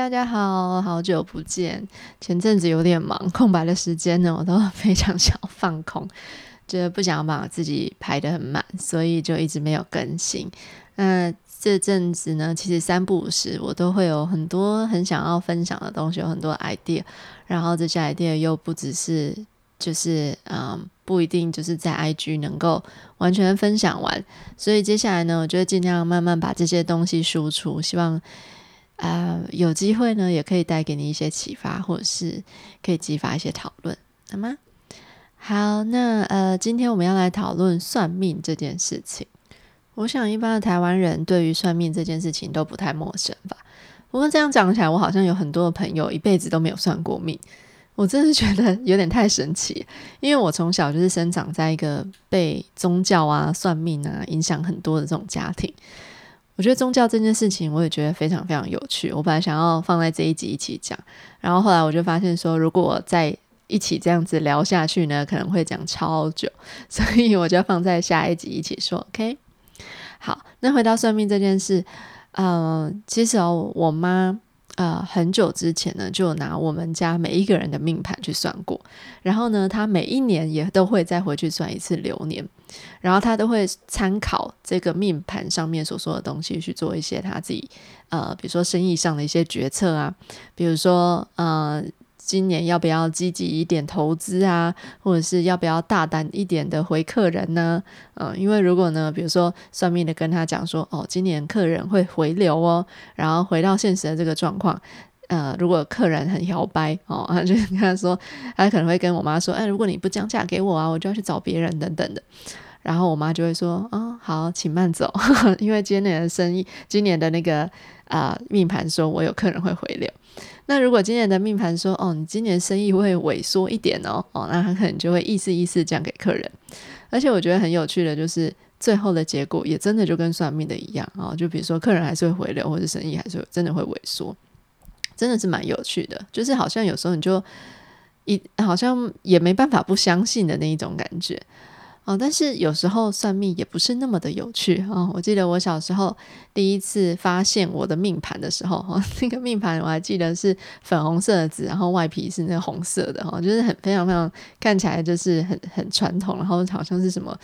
大家好，好久不见。前阵子有点忙，空白的时间呢，我都非常想要放空，就不想把自己排得很满，所以就一直没有更新。那这阵子呢，其实三不五时，我都会有很多很想要分享的东西，有很多 idea，然后这些 idea 又不只是就是嗯，不一定就是在 IG 能够完全分享完，所以接下来呢，我就会尽量慢慢把这些东西输出，希望。啊，有机会呢，也可以带给你一些启发，或者是可以激发一些讨论，好吗？好，那呃，今天我们要来讨论算命这件事情。我想一般的台湾人对于算命这件事情都不太陌生吧。不过这样讲起来，我好像有很多的朋友一辈子都没有算过命，我真的觉得有点太神奇。因为我从小就是生长在一个被宗教啊、算命啊影响很多的这种家庭。我觉得宗教这件事情，我也觉得非常非常有趣。我本来想要放在这一集一起讲，然后后来我就发现说，如果再一起这样子聊下去呢，可能会讲超久，所以我就放在下一集一起说。OK，好，那回到算命这件事，嗯，其实哦，我妈。呃，很久之前呢，就拿我们家每一个人的命盘去算过，然后呢，他每一年也都会再回去算一次流年，然后他都会参考这个命盘上面所说的东西去做一些他自己呃，比如说生意上的一些决策啊，比如说呃。今年要不要积极一点投资啊，或者是要不要大胆一点的回客人呢？嗯，因为如果呢，比如说算命的跟他讲说，哦，今年客人会回流哦，然后回到现实的这个状况，呃，如果客人很摇摆哦，他就跟他说，他可能会跟我妈说，哎，如果你不降价给我啊，我就要去找别人等等的。然后我妈就会说，啊，好，请慢走，因为今年的生意，今年的那个啊命盘说我有客人会回流。那如果今年的命盘说，哦，你今年生意会萎缩一点哦，哦，那他可能就会意思意思讲给客人。而且我觉得很有趣的，就是最后的结果也真的就跟算命的一样啊，就比如说客人还是会回流，或者生意还是真的会萎缩，真的是蛮有趣的。就是好像有时候你就一好像也没办法不相信的那一种感觉。哦，但是有时候算命也不是那么的有趣哦。我记得我小时候第一次发现我的命盘的时候，哈，那个命盘我还记得是粉红色的纸，然后外皮是那个红色的，哈，就是很非常非常看起来就是很很传统，然后好像是什么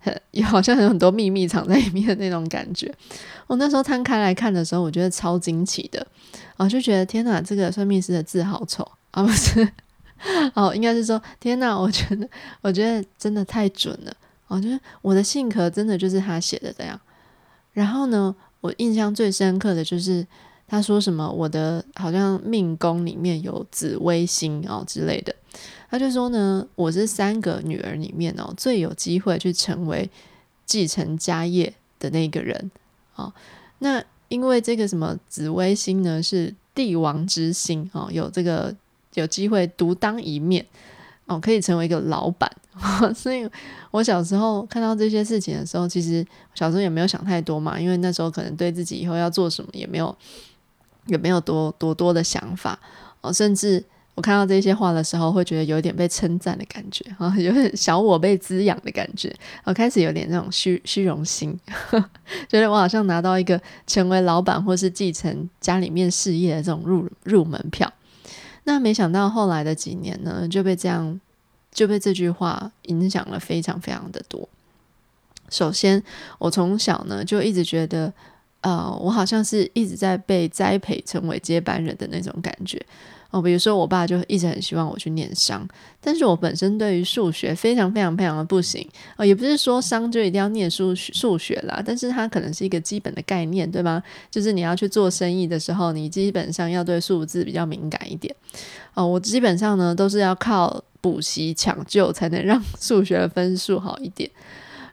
很好像有很多秘密藏在里面的那种感觉。我那时候摊开来看的时候，我觉得超惊奇的，我就觉得天哪，这个算命师的字好丑啊，不是。哦，应该是说，天哪！我觉得，我觉得真的太准了。我觉得我的性格真的就是他写的这样。然后呢，我印象最深刻的就是他说什么，我的好像命宫里面有紫微星哦之类的。他就说呢，我是三个女儿里面哦最有机会去成为继承家业的那个人。哦，那因为这个什么紫微星呢，是帝王之星哦，有这个。有机会独当一面哦，可以成为一个老板。所以我小时候看到这些事情的时候，其实小时候也没有想太多嘛，因为那时候可能对自己以后要做什么也没有也没有多多多的想法哦。甚至我看到这些话的时候，会觉得有点被称赞的感觉啊，有点小我被滋养的感觉。我开始有点那种虚虚荣心，觉得我好像拿到一个成为老板或是继承家里面事业的这种入入门票。那没想到后来的几年呢，就被这样就被这句话影响了非常非常的多。首先，我从小呢就一直觉得，呃，我好像是一直在被栽培成为接班人的那种感觉。哦，比如说我爸就一直很希望我去念商，但是我本身对于数学非常非常非常的不行。哦，也不是说商就一定要念数数学啦，但是它可能是一个基本的概念，对吗？就是你要去做生意的时候，你基本上要对数字比较敏感一点。哦，我基本上呢都是要靠补习抢救才能让 数学的分数好一点。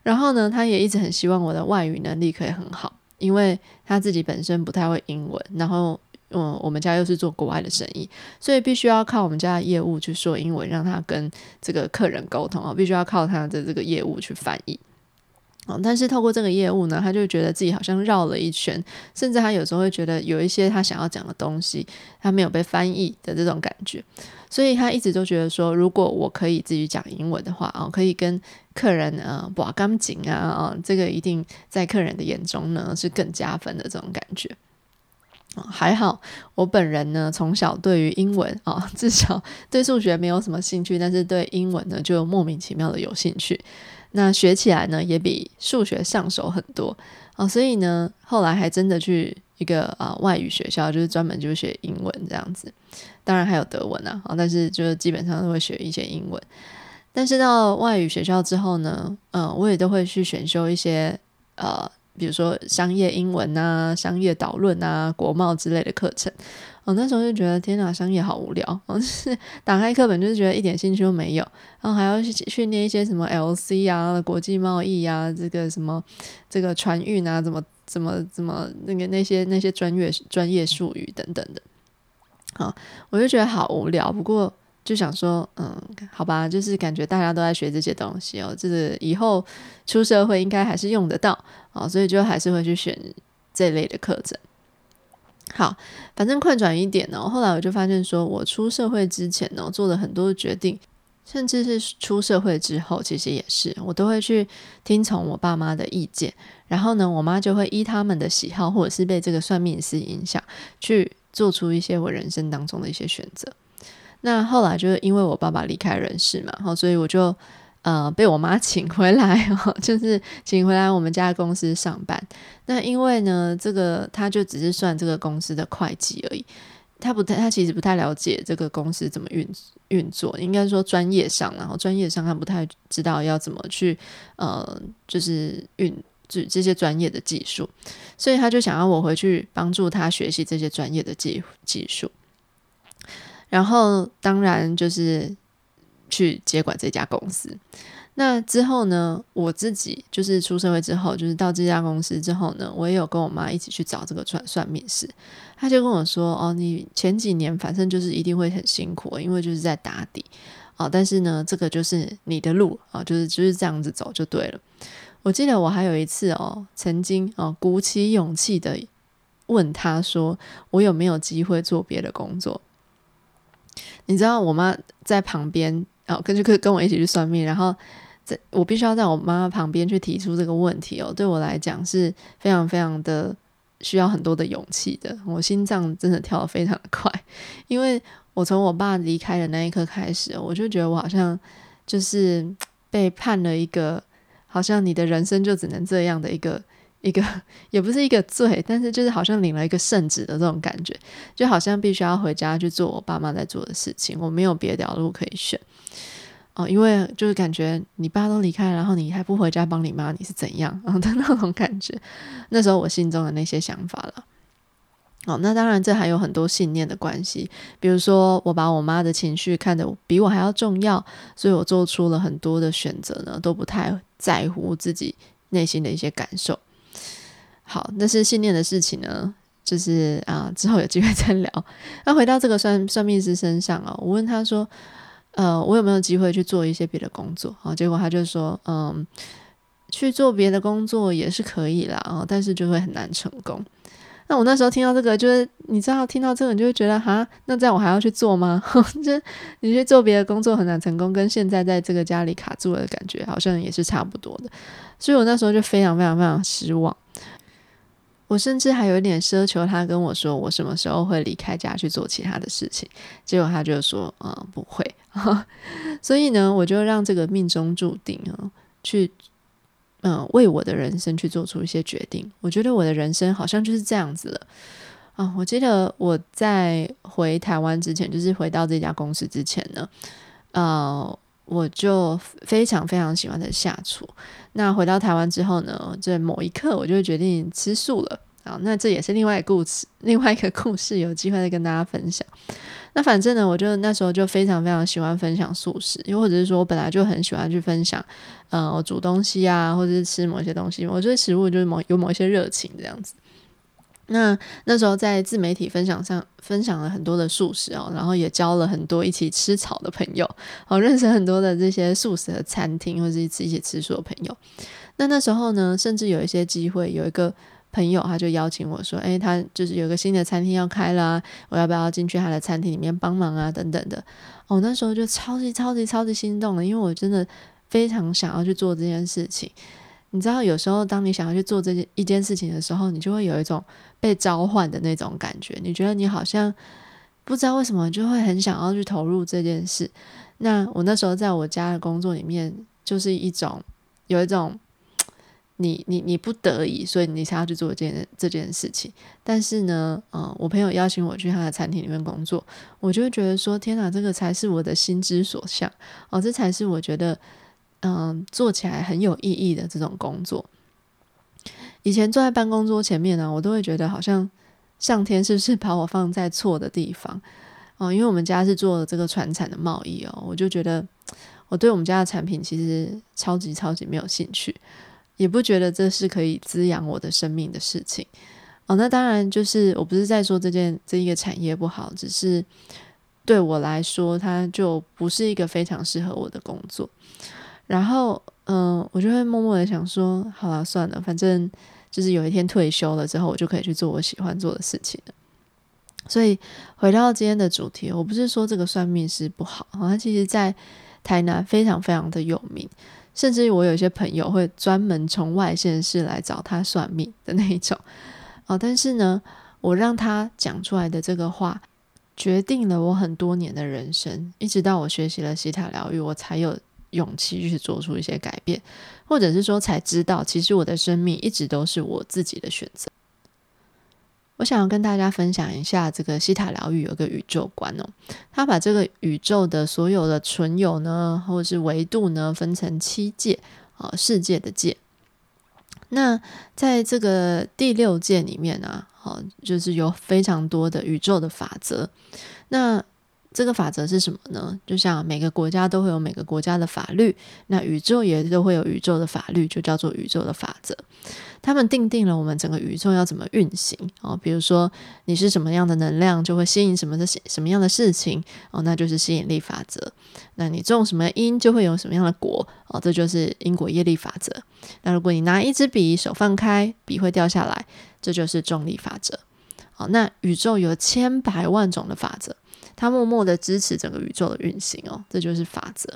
然后呢，他也一直很希望我的外语能力可以很好，因为他自己本身不太会英文，然后。嗯，我们家又是做国外的生意，所以必须要靠我们家的业务去说英文，让他跟这个客人沟通啊，必须要靠他的这个业务去翻译。哦，但是透过这个业务呢，他就觉得自己好像绕了一圈，甚至他有时候会觉得有一些他想要讲的东西，他没有被翻译的这种感觉，所以他一直都觉得说，如果我可以自己讲英文的话啊，可以跟客人呃把干净啊啊，这个一定在客人的眼中呢是更加分的这种感觉。还好，我本人呢，从小对于英文啊，至少 对数学没有什么兴趣，但是对英文呢，就莫名其妙的有兴趣。那学起来呢，也比数学上手很多啊，所以呢，后来还真的去一个啊外语学校，就是专门就是学英文这样子。当然还有德文啊，啊，但是就是基本上都会学一些英文。但是到外语学校之后呢，嗯，我也都会去选修一些呃。比如说商业英文啊、商业导论啊、国贸之类的课程，我那时候就觉得天哪，商业好无聊，我是打开课本就是觉得一点兴趣都没有，然后还要去训练一些什么 LC 啊、国际贸易啊、这个什么这个船运啊，怎么怎么怎么那个那些那些专业专业术语等等的，好，我就觉得好无聊。不过。就想说，嗯，好吧，就是感觉大家都在学这些东西哦，就是以后出社会应该还是用得到哦，所以就还是会去选这类的课程。好，反正快转一点呢，后来我就发现说，我出社会之前呢，做了很多的决定，甚至是出社会之后，其实也是，我都会去听从我爸妈的意见，然后呢，我妈就会依他们的喜好，或者是被这个算命师影响，去做出一些我人生当中的一些选择。那后来就是因为我爸爸离开人世嘛，然后所以我就呃被我妈请回来，就是请回来我们家公司上班。那因为呢，这个他就只是算这个公司的会计而已，他不太他其实不太了解这个公司怎么运运作，应该说专业上，然后专业上他不太知道要怎么去呃就是运这这些专业的技术，所以他就想要我回去帮助他学习这些专业的技技术。然后当然就是去接管这家公司。那之后呢，我自己就是出社会之后，就是到这家公司之后呢，我也有跟我妈一起去找这个算算命师。他就跟我说：“哦，你前几年反正就是一定会很辛苦，因为就是在打底哦。但是呢，这个就是你的路啊，就是就是这样子走就对了。”我记得我还有一次哦，曾经哦鼓起勇气的问他说：“我有没有机会做别的工作？”你知道我妈在旁边哦，跟就跟跟我一起去算命，然后在我必须要在我妈妈旁边去提出这个问题哦，对我来讲是非常非常的需要很多的勇气的。我心脏真的跳得非常的快，因为我从我爸离开的那一刻开始，我就觉得我好像就是被判了一个，好像你的人生就只能这样的一个。一个 也不是一个罪，但是就是好像领了一个圣旨的这种感觉，就好像必须要回家去做我爸妈在做的事情，我没有别条路可以选哦，因为就是感觉你爸都离开，然后你还不回家帮你妈，你是怎样啊 的那种感觉。那时候我心中的那些想法了。哦，那当然这还有很多信念的关系，比如说我把我妈的情绪看得比我还要重要，所以我做出了很多的选择呢，都不太在乎自己内心的一些感受。好，那是信念的事情呢，就是啊，之后有机会再聊。那回到这个算算命师身上啊，我问他说，呃，我有没有机会去做一些别的工作？啊，结果他就说，嗯，去做别的工作也是可以啦，啊，但是就会很难成功。那我那时候听到这个，就是你知道，听到这个，你就会觉得，哈，那这样我还要去做吗？就你去做别的工作很难成功，跟现在在这个家里卡住了的感觉，好像也是差不多的。所以我那时候就非常非常非常失望。我甚至还有点奢求他跟我说，我什么时候会离开家去做其他的事情。结果他就说，嗯，不会。所以呢，我就让这个命中注定啊，去，嗯，为我的人生去做出一些决定。我觉得我的人生好像就是这样子了。啊，我记得我在回台湾之前，就是回到这家公司之前呢，呃。我就非常非常喜欢的下厨。那回到台湾之后呢，这某一刻我就决定吃素了。好，那这也是另外一个故事，另外一个故事，有机会再跟大家分享。那反正呢，我就那时候就非常非常喜欢分享素食，又或者是说我本来就很喜欢去分享，呃，我煮东西啊，或者是吃某些东西，我对食物就是某有某一些热情这样子。那那时候在自媒体分享上分享了很多的素食哦，然后也交了很多一起吃草的朋友，哦，认识很多的这些素食的餐厅或者一起一起吃素的朋友。那那时候呢，甚至有一些机会，有一个朋友他就邀请我说：“诶，他就是有个新的餐厅要开啦，我要不要进去他的餐厅里面帮忙啊？等等的。”哦，那时候就超级超级超级心动了，因为我真的非常想要去做这件事情。你知道，有时候当你想要去做这件一件事情的时候，你就会有一种被召唤的那种感觉。你觉得你好像不知道为什么就会很想要去投入这件事。那我那时候在我家的工作里面，就是一种有一种。你你你不得已，所以你才要去做这件这件事情。但是呢，嗯，我朋友邀请我去他的餐厅里面工作，我就会觉得说，天哪，这个才是我的心之所向哦，这才是我觉得，嗯，做起来很有意义的这种工作。以前坐在办公桌前面呢，我都会觉得好像上天是不是把我放在错的地方 哦？因为我们家是做这个传产的贸易哦，我就觉得我对我们家的产品其实超级超级没有兴趣。也不觉得这是可以滋养我的生命的事情哦。那当然，就是我不是在说这件这一个产业不好，只是对我来说，它就不是一个非常适合我的工作。然后，嗯，我就会默默的想说，好了，算了，反正就是有一天退休了之后，我就可以去做我喜欢做的事情了。所以，回到今天的主题，我不是说这个算命师不好，它其实在台南非常非常的有名。甚至于我有些朋友会专门从外县市来找他算命的那一种哦，但是呢，我让他讲出来的这个话，决定了我很多年的人生。一直到我学习了西塔疗愈，我才有勇气去做出一些改变，或者是说才知道，其实我的生命一直都是我自己的选择。我想要跟大家分享一下这个西塔疗愈有个宇宙观哦，他把这个宇宙的所有的存有呢，或者是维度呢，分成七界啊，世界的界。那在这个第六界里面呢，哦，就是有非常多的宇宙的法则。那这个法则是什么呢？就像每个国家都会有每个国家的法律，那宇宙也都会有宇宙的法律，就叫做宇宙的法则。他们定定了我们整个宇宙要怎么运行哦。比如说，你是什么样的能量，就会吸引什么的什么样的事情哦，那就是吸引力法则。那你种什么因，就会有什么样的果哦，这就是因果业力法则。那如果你拿一支笔，手放开，笔会掉下来，这就是重力法则。好，那宇宙有千百万种的法则。它默默的支持整个宇宙的运行哦，这就是法则。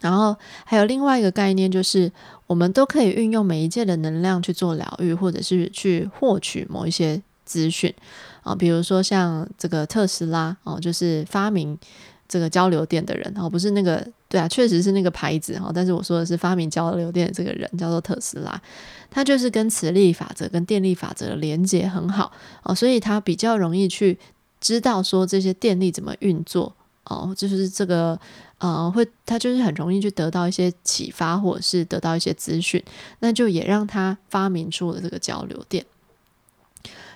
然后还有另外一个概念，就是我们都可以运用每一届的能量去做疗愈，或者是去获取某一些资讯啊。比如说像这个特斯拉哦，就是发明这个交流电的人哦，不是那个对啊，确实是那个牌子哈。但是我说的是发明交流电的这个人叫做特斯拉，他就是跟磁力法则、跟电力法则的连接很好哦，所以他比较容易去。知道说这些电力怎么运作哦，就是这个呃，会他就是很容易去得到一些启发，或者是得到一些资讯，那就也让他发明出了这个交流电。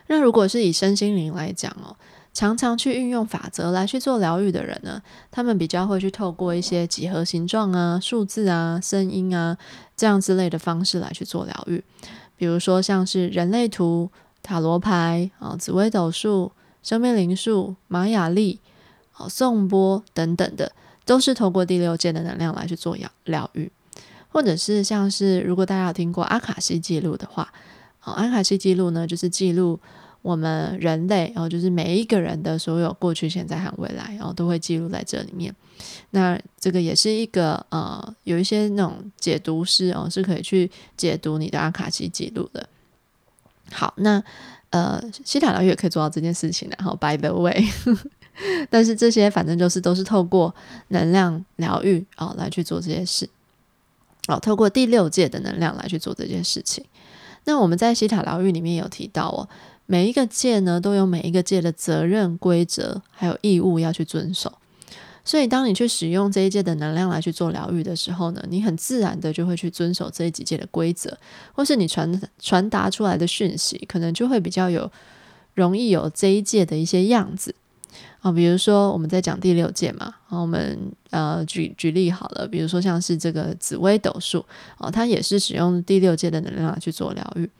那如果是以身心灵来讲哦，常常去运用法则来去做疗愈的人呢，他们比较会去透过一些几何形状啊、数字啊、声音啊这样之类的方式来去做疗愈，比如说像是人类图、塔罗牌啊、紫微斗数。生命灵数、玛雅历、哦颂钵等等的，都是透过第六界的能量来去做疗疗愈，或者是像是如果大家有听过阿卡西记录的话，哦阿卡西记录呢，就是记录我们人类，然后就是每一个人的所有过去、现在和未来，然后都会记录在这里面。那这个也是一个呃，有一些那种解读师哦，是可以去解读你的阿卡西记录的。好，那。呃，西塔疗愈也可以做到这件事情，然后 by the way，但是这些反正就是都是透过能量疗愈啊来去做这些事，哦，透过第六界的能量来去做这件事情。那我们在西塔疗愈里面有提到哦，每一个界呢都有每一个界的责任、规则还有义务要去遵守。所以，当你去使用这一届的能量来去做疗愈的时候呢，你很自然的就会去遵守这几届的规则，或是你传传达出来的讯息，可能就会比较有容易有这一届的一些样子啊。比如说，我们在讲第六届嘛，啊，我们呃举举例好了，比如说像是这个紫微斗数啊，它也是使用第六届的能量来去做疗愈。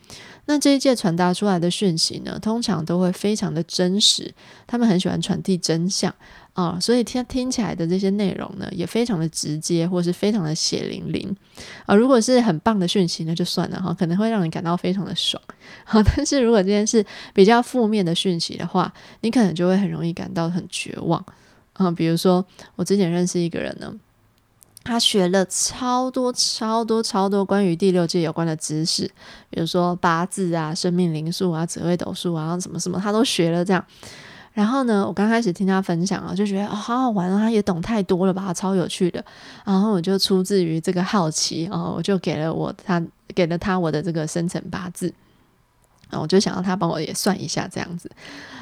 那这一届传达出来的讯息呢，通常都会非常的真实，他们很喜欢传递真相。啊，所以听听起来的这些内容呢，也非常的直接，或是非常的血淋淋啊。如果是很棒的讯息，那就算了哈，可能会让你感到非常的爽。好，但是如果这件事比较负面的讯息的话，你可能就会很容易感到很绝望啊。比如说，我之前认识一个人呢，他学了超多超多超多关于第六界有关的知识，比如说八字啊、生命灵数啊、紫微斗数啊，什么什么他都学了这样。然后呢，我刚开始听他分享啊，就觉得哦好好玩啊，他也懂太多了吧，超有趣的。然后我就出自于这个好奇啊，我就给了我他给了他我的这个生辰八字啊，我就想要他帮我也算一下这样子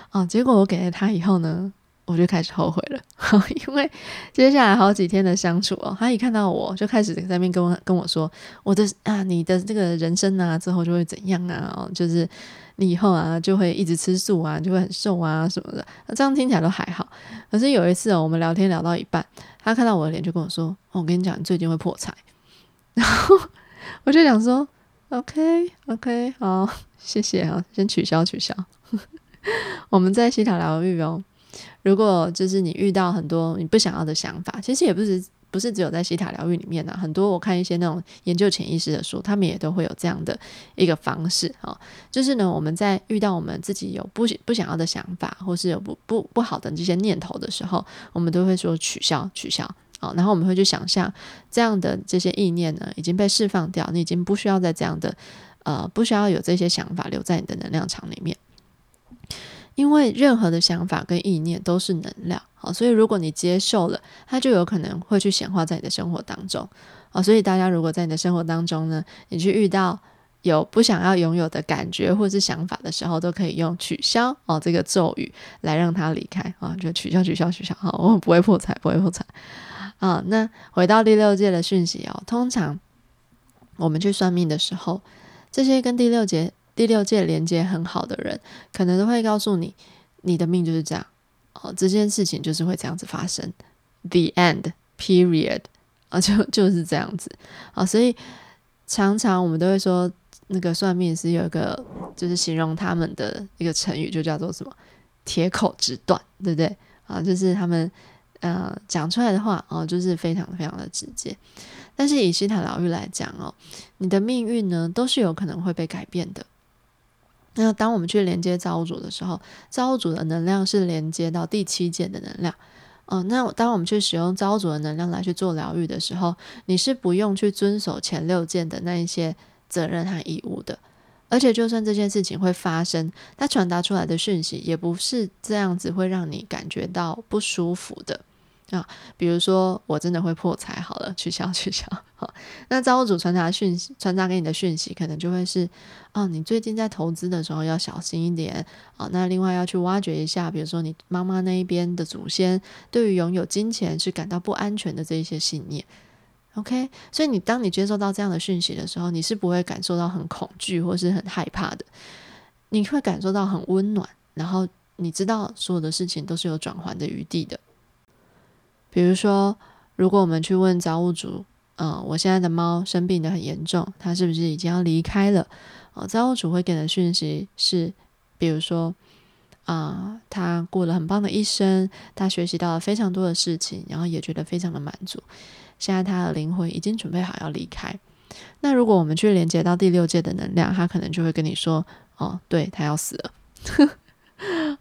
啊。结果我给了他以后呢。我就开始后悔了，因为接下来好几天的相处哦，他一看到我就开始在那边跟我跟我说，我的啊，你的这个人生啊，之后就会怎样啊？哦，就是你以后啊，就会一直吃素啊，就会很瘦啊什么的。那这样听起来都还好，可是有一次哦，我们聊天聊到一半，他看到我的脸就跟我说：“哦我跟你讲，你最近会破财。”然后我就想说：“OK OK，好，谢谢啊，先取消取消。” 我们在西塔疗愈哦。如果就是你遇到很多你不想要的想法，其实也不是不是只有在西塔疗愈里面呢，很多我看一些那种研究潜意识的书，他们也都会有这样的一个方式啊，就是呢，我们在遇到我们自己有不不想要的想法，或是有不不不好的这些念头的时候，我们都会说取消取消啊，然后我们会去想象这样的这些意念呢已经被释放掉，你已经不需要再这样的呃不需要有这些想法留在你的能量场里面。因为任何的想法跟意念都是能量，好，所以如果你接受了，它就有可能会去显化在你的生活当中，啊，所以大家如果在你的生活当中呢，你去遇到有不想要拥有的感觉或是想法的时候，都可以用取消哦这个咒语来让它离开啊，就取消取消取消，好，我不会破财，不会破财啊。那回到第六界的讯息哦，通常我们去算命的时候，这些跟第六节。第六界连接很好的人，可能都会告诉你，你的命就是这样哦，这件事情就是会这样子发生。The end period 啊，就就是这样子啊，所以常常我们都会说，那个算命师有一个就是形容他们的一个成语，就叫做什么“铁口直断”，对不对啊？就是他们呃讲出来的话哦，就是非常非常的直接。但是以西塔疗愈来讲哦，你的命运呢，都是有可能会被改变的。那当我们去连接造物主的时候，造物主的能量是连接到第七件的能量。嗯，那当我们去使用造物主的能量来去做疗愈的时候，你是不用去遵守前六件的那一些责任和义务的。而且，就算这件事情会发生，它传达出来的讯息也不是这样子会让你感觉到不舒服的。啊，比如说我真的会破财，好了，取消 取消。好，那造物主传达讯息，传达给你的讯息，可能就会是，哦，你最近在投资的时候要小心一点啊。那另外要去挖掘一下，比如说你妈妈那一边的祖先对于拥有金钱是感到不安全的这一些信念。OK，所以你当你接受到这样的讯息的时候，你是不会感受到很恐惧或是很害怕的，你会感受到很温暖，然后你知道所有的事情都是有转圜的余地的。比如说，如果我们去问造物主，嗯，我现在的猫生病的很严重，它是不是已经要离开了？哦，造物主会给的讯息是，比如说，啊，他过了很棒的一生，他学习到了非常多的事情，然后也觉得非常的满足。现在他的灵魂已经准备好要离开。那如果我们去连接到第六界的能量，他可能就会跟你说，哦，对他要死了。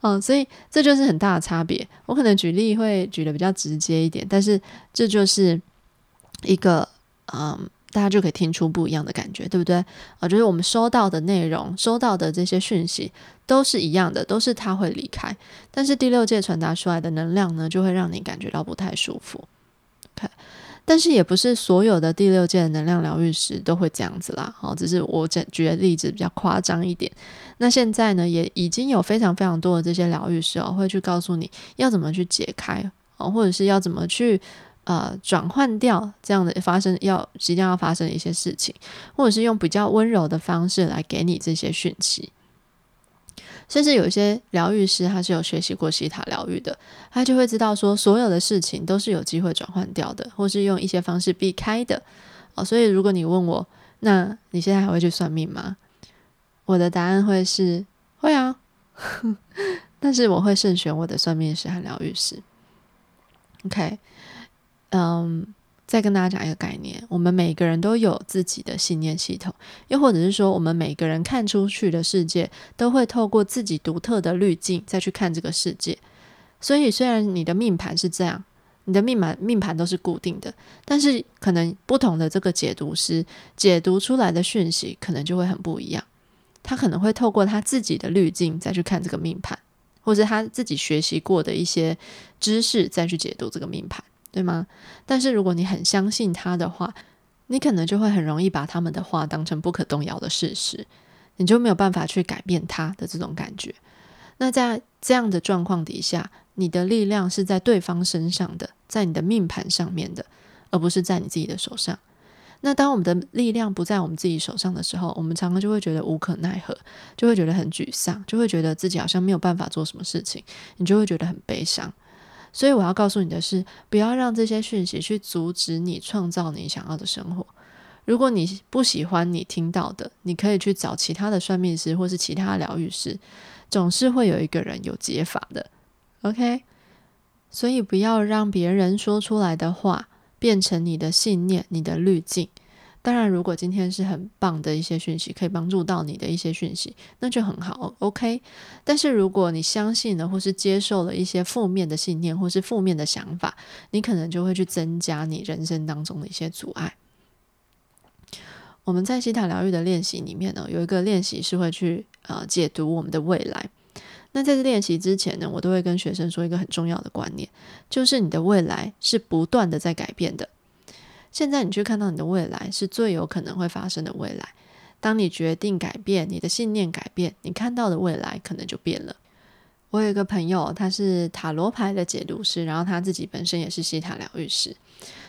嗯，所以这就是很大的差别。我可能举例会举的比较直接一点，但是这就是一个嗯，大家就可以听出不一样的感觉，对不对？啊，就是我们收到的内容、收到的这些讯息都是一样的，都是他会离开。但是第六界传达出来的能量呢，就会让你感觉到不太舒服。OK。但是也不是所有的第六届的能量疗愈师都会这样子啦，好，只是我举举的例子比较夸张一点。那现在呢，也已经有非常非常多的这些疗愈师哦，会去告诉你要怎么去解开哦，或者是要怎么去呃转换掉这样的发生要即将要发生的一些事情，或者是用比较温柔的方式来给你这些讯息。甚至有一些疗愈师，他是有学习过西塔疗愈的，他就会知道说，所有的事情都是有机会转换掉的，或是用一些方式避开的。哦，所以如果你问我，那你现在还会去算命吗？我的答案会是会啊，但是我会慎选我的算命师和疗愈师。OK，嗯。再跟大家讲一个概念，我们每个人都有自己的信念系统，又或者是说，我们每个人看出去的世界都会透过自己独特的滤镜再去看这个世界。所以，虽然你的命盘是这样，你的命盘命盘都是固定的，但是可能不同的这个解读师解读出来的讯息可能就会很不一样。他可能会透过他自己的滤镜再去看这个命盘，或者他自己学习过的一些知识再去解读这个命盘，对吗？但是如果你很相信他的话，你可能就会很容易把他们的话当成不可动摇的事实，你就没有办法去改变他的这种感觉。那在这样的状况底下，你的力量是在对方身上的，在你的命盘上面的，而不是在你自己的手上。那当我们的力量不在我们自己手上的时候，我们常常就会觉得无可奈何，就会觉得很沮丧，就会觉得自己好像没有办法做什么事情，你就会觉得很悲伤。所以我要告诉你的是，不要让这些讯息去阻止你创造你想要的生活。如果你不喜欢你听到的，你可以去找其他的算命师或是其他疗愈师。总是会有一个人有解法的，OK？所以不要让别人说出来的话变成你的信念、你的滤镜。当然，如果今天是很棒的一些讯息，可以帮助到你的一些讯息，那就很好，OK？但是如果你相信了或是接受了一些负面的信念或是负面的想法，你可能就会去增加你人生当中的一些阻碍。我们在西塔疗愈的练习里面呢，有一个练习是会去呃解读我们的未来。那在这练习之前呢，我都会跟学生说一个很重要的观念，就是你的未来是不断的在改变的。现在你去看到你的未来是最有可能会发生的未来。当你决定改变，你的信念改变，你看到的未来可能就变了。我有一个朋友，他是塔罗牌的解读师，然后他自己本身也是西塔疗愈师。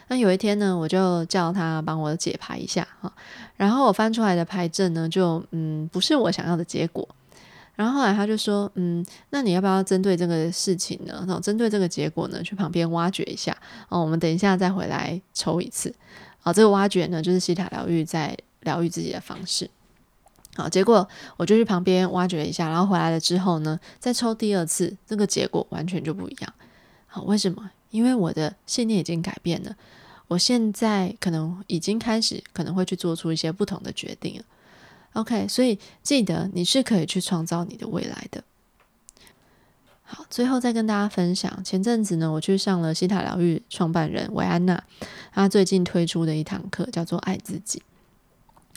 那有一天呢，我就叫他帮我解牌一下哈，然后我翻出来的牌阵呢，就嗯不是我想要的结果。然后后来他就说，嗯，那你要不要针对这个事情呢？然后针对这个结果呢，去旁边挖掘一下哦。我们等一下再回来抽一次。好，这个挖掘呢，就是西塔疗愈在疗愈自己的方式。好，结果我就去旁边挖掘一下，然后回来了之后呢，再抽第二次，这个结果完全就不一样。好，为什么？因为我的信念已经改变了，我现在可能已经开始可能会去做出一些不同的决定了。OK，所以记得你是可以去创造你的未来的。好，最后再跟大家分享，前阵子呢，我去上了西塔疗愈创办人维安娜，她最近推出的一堂课叫做《爱自己》。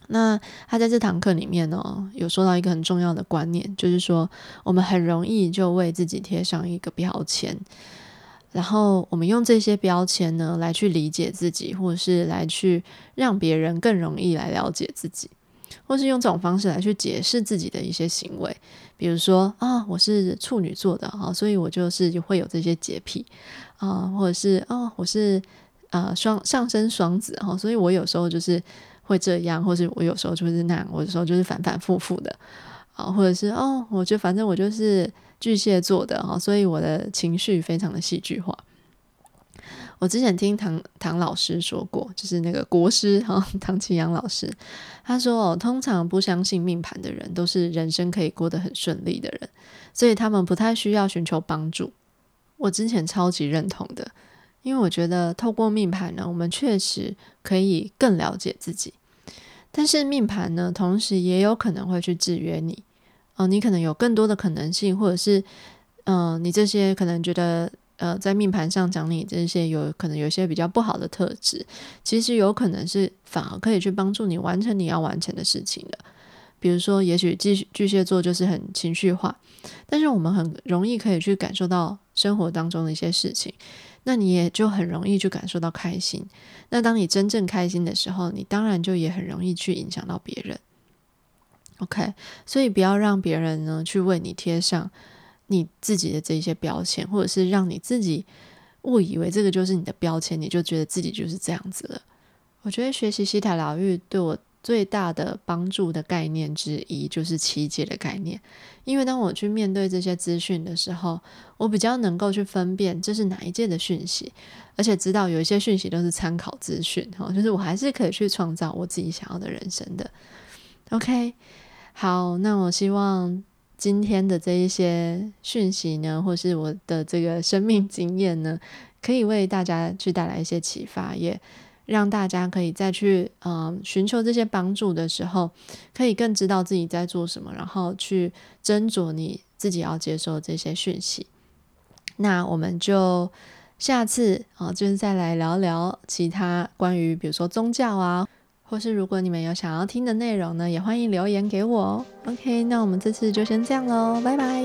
那他在这堂课里面呢，有说到一个很重要的观念，就是说我们很容易就为自己贴上一个标签。然后我们用这些标签呢，来去理解自己，或者是来去让别人更容易来了解自己，或是用这种方式来去解释自己的一些行为。比如说啊，我是处女座的啊，所以我就是会有这些洁癖啊，或者是哦，我是呃双上升双子哈，所以我有时候就是会这样，或是我有时候就是那样，我有时候就是反反复复的啊，或者是哦，我觉得反正我就是。巨蟹座的哈，所以我的情绪非常的戏剧化。我之前听唐唐老师说过，就是那个国师哈唐启阳老师，他说哦，通常不相信命盘的人，都是人生可以过得很顺利的人，所以他们不太需要寻求帮助。我之前超级认同的，因为我觉得透过命盘呢，我们确实可以更了解自己，但是命盘呢，同时也有可能会去制约你。哦，你可能有更多的可能性，或者是，嗯，你这些可能觉得，呃，在命盘上讲你这些有可能有些比较不好的特质，其实有可能是反而可以去帮助你完成你要完成的事情的。比如说，也许巨巨蟹座就是很情绪化，但是我们很容易可以去感受到生活当中的一些事情，那你也就很容易去感受到开心。那当你真正开心的时候，你当然就也很容易去影响到别人。OK，所以不要让别人呢去为你贴上你自己的这些标签，或者是让你自己误以为这个就是你的标签，你就觉得自己就是这样子了。我觉得学习西塔疗愈对我最大的帮助的概念之一就是七界的概念，因为当我去面对这些资讯的时候，我比较能够去分辨这是哪一届的讯息，而且知道有一些讯息都是参考资讯，哈，就是我还是可以去创造我自己想要的人生的。OK。好，那我希望今天的这一些讯息呢，或是我的这个生命经验呢，可以为大家去带来一些启发，也让大家可以再去嗯寻求这些帮助的时候，可以更知道自己在做什么，然后去斟酌你自己要接受这些讯息。那我们就下次啊，就是再来聊聊其他关于比如说宗教啊，或是如果你们有想要听的内容呢，也欢迎留言给我哦。OK，那我们这次就先这样喽，拜拜。